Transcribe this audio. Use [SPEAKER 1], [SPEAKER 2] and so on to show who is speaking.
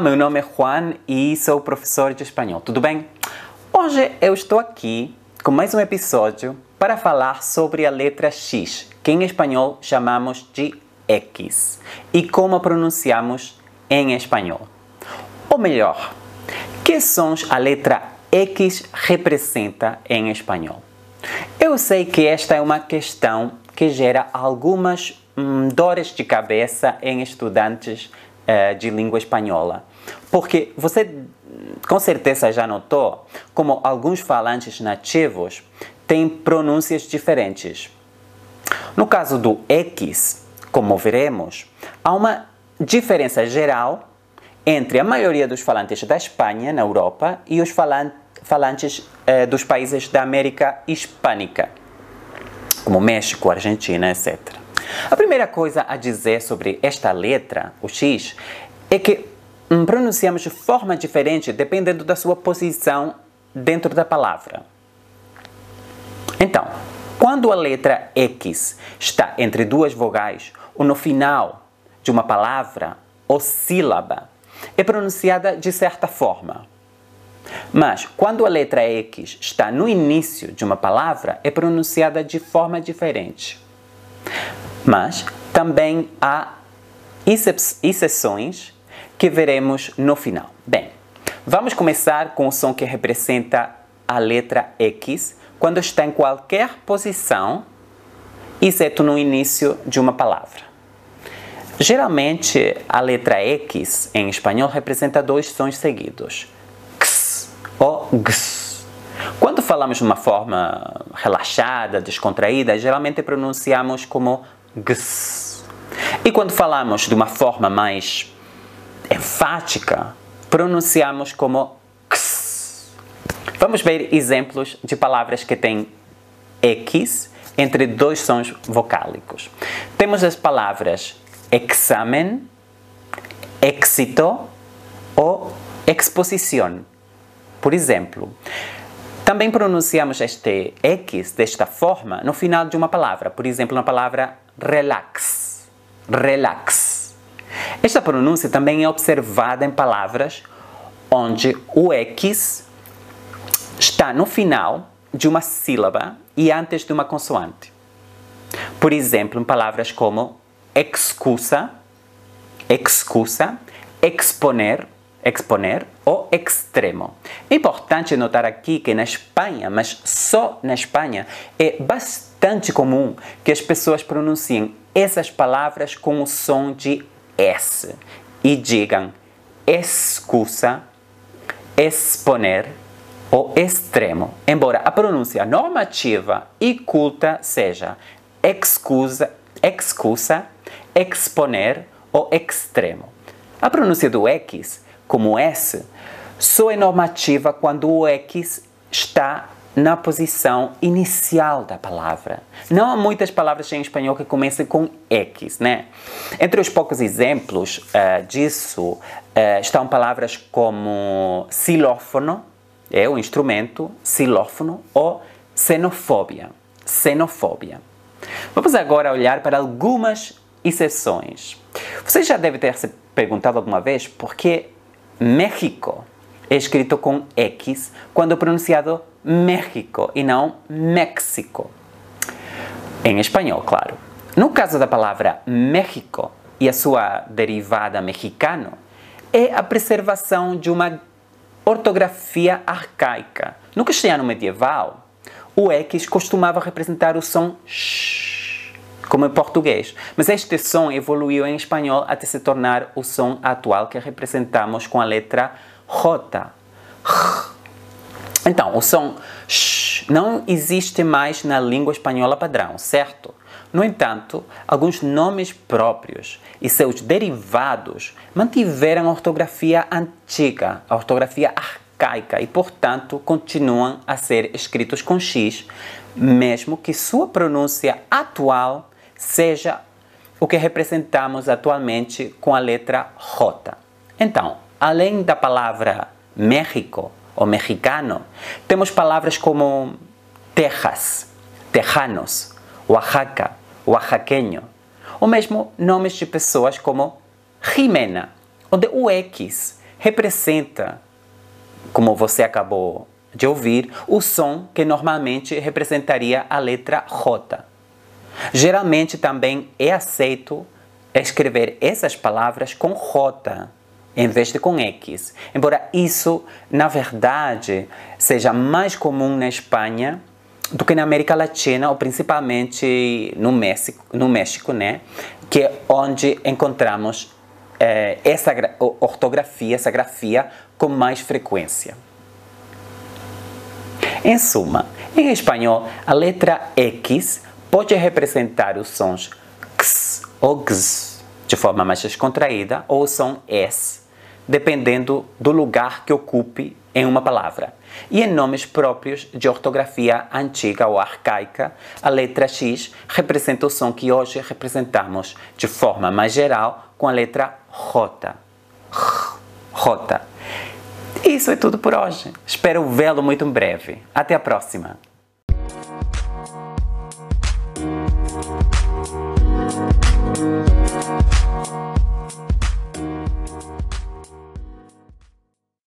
[SPEAKER 1] meu nome é Juan e sou professor de espanhol. Tudo bem? Hoje eu estou aqui com mais um episódio para falar sobre a letra X, que em espanhol chamamos de X, e como pronunciamos em espanhol. Ou melhor, que sons a letra X representa em espanhol? Eu sei que esta é uma questão que gera algumas hum, dores de cabeça em estudantes uh, de língua espanhola. Porque você com certeza já notou como alguns falantes nativos têm pronúncias diferentes. No caso do X, como veremos, há uma diferença geral entre a maioria dos falantes da Espanha, na Europa, e os falantes eh, dos países da América Hispânica, como México, Argentina, etc. A primeira coisa a dizer sobre esta letra, o X, é que hum, pronunciamos de forma diferente dependendo da sua posição dentro da palavra. Então, quando a letra X está entre duas vogais ou no final de uma palavra ou sílaba, é pronunciada de certa forma. Mas quando a letra X está no início de uma palavra, é pronunciada de forma diferente. Mas também há exceções que veremos no final. Bem, vamos começar com o som que representa a letra X quando está em qualquer posição, exceto no início de uma palavra. Geralmente, a letra X em espanhol representa dois sons seguidos, x ou gs. Quando falamos de uma forma relaxada, descontraída, geralmente pronunciamos como gs. E quando falamos de uma forma mais enfática, pronunciamos como x. Vamos ver exemplos de palavras que têm X entre dois sons vocálicos. Temos as palavras examen, éxito ou exposição. Por exemplo, também pronunciamos este X desta forma no final de uma palavra. Por exemplo, na palavra relax. Relax. Esta pronúncia também é observada em palavras onde o X está no final de uma sílaba e antes de uma consoante. Por exemplo, em palavras como excusa, excusa, exponer, exponer ou extremo. É importante notar aqui que na Espanha, mas só na Espanha, é bastante comum que as pessoas pronunciem essas palavras com o som de S e digam excusa, exponer ou extremo, embora a pronúncia normativa e culta seja excusa, excusa, exponer ou extremo. A pronúncia do X, como S, só é normativa quando o X está na posição inicial da palavra. Não há muitas palavras em espanhol que comecem com X, né? Entre os poucos exemplos uh, disso uh, estão palavras como xilófono, é o instrumento, xilófono, ou xenofobia. Xenofobia. Vamos agora olhar para algumas exceções. Você já deve ter se perguntado alguma vez por que México é escrito com X quando pronunciado México e não México. Em espanhol, claro. No caso da palavra México e a sua derivada mexicano, é a preservação de uma ortografia arcaica. No castelhano medieval, o X costumava representar o som sh, como em português, mas este som evoluiu em espanhol até se tornar o som atual que representamos com a letra J. Então, o som sh não existe mais na língua espanhola padrão, certo? No entanto, alguns nomes próprios e seus derivados mantiveram a ortografia antiga, a ortografia arcaica, e, portanto, continuam a ser escritos com X, mesmo que sua pronúncia atual seja o que representamos atualmente com a letra J. Então, além da palavra México ou mexicano, temos palavras como Texas, Tejanos, Oaxaca, oaxaqueño, ou mesmo nomes de pessoas como Jimena, onde o X representa, como você acabou de ouvir, o som que normalmente representaria a letra J. Geralmente também é aceito escrever essas palavras com J em vez de com X. Embora isso, na verdade, seja mais comum na Espanha do que na América Latina, ou principalmente no México, no México né? que é onde encontramos eh, essa ortografia, essa grafia com mais frequência. Em suma, em espanhol, a letra X pode representar os sons x ou x de forma mais descontraída ou o som s, dependendo do lugar que ocupe em uma palavra. E em nomes próprios de ortografia antiga ou arcaica, a letra X representa o som que hoje representamos de forma mais geral com a letra J. J. Isso é tudo por hoje. Espero vê-lo muito em breve. Até a próxima!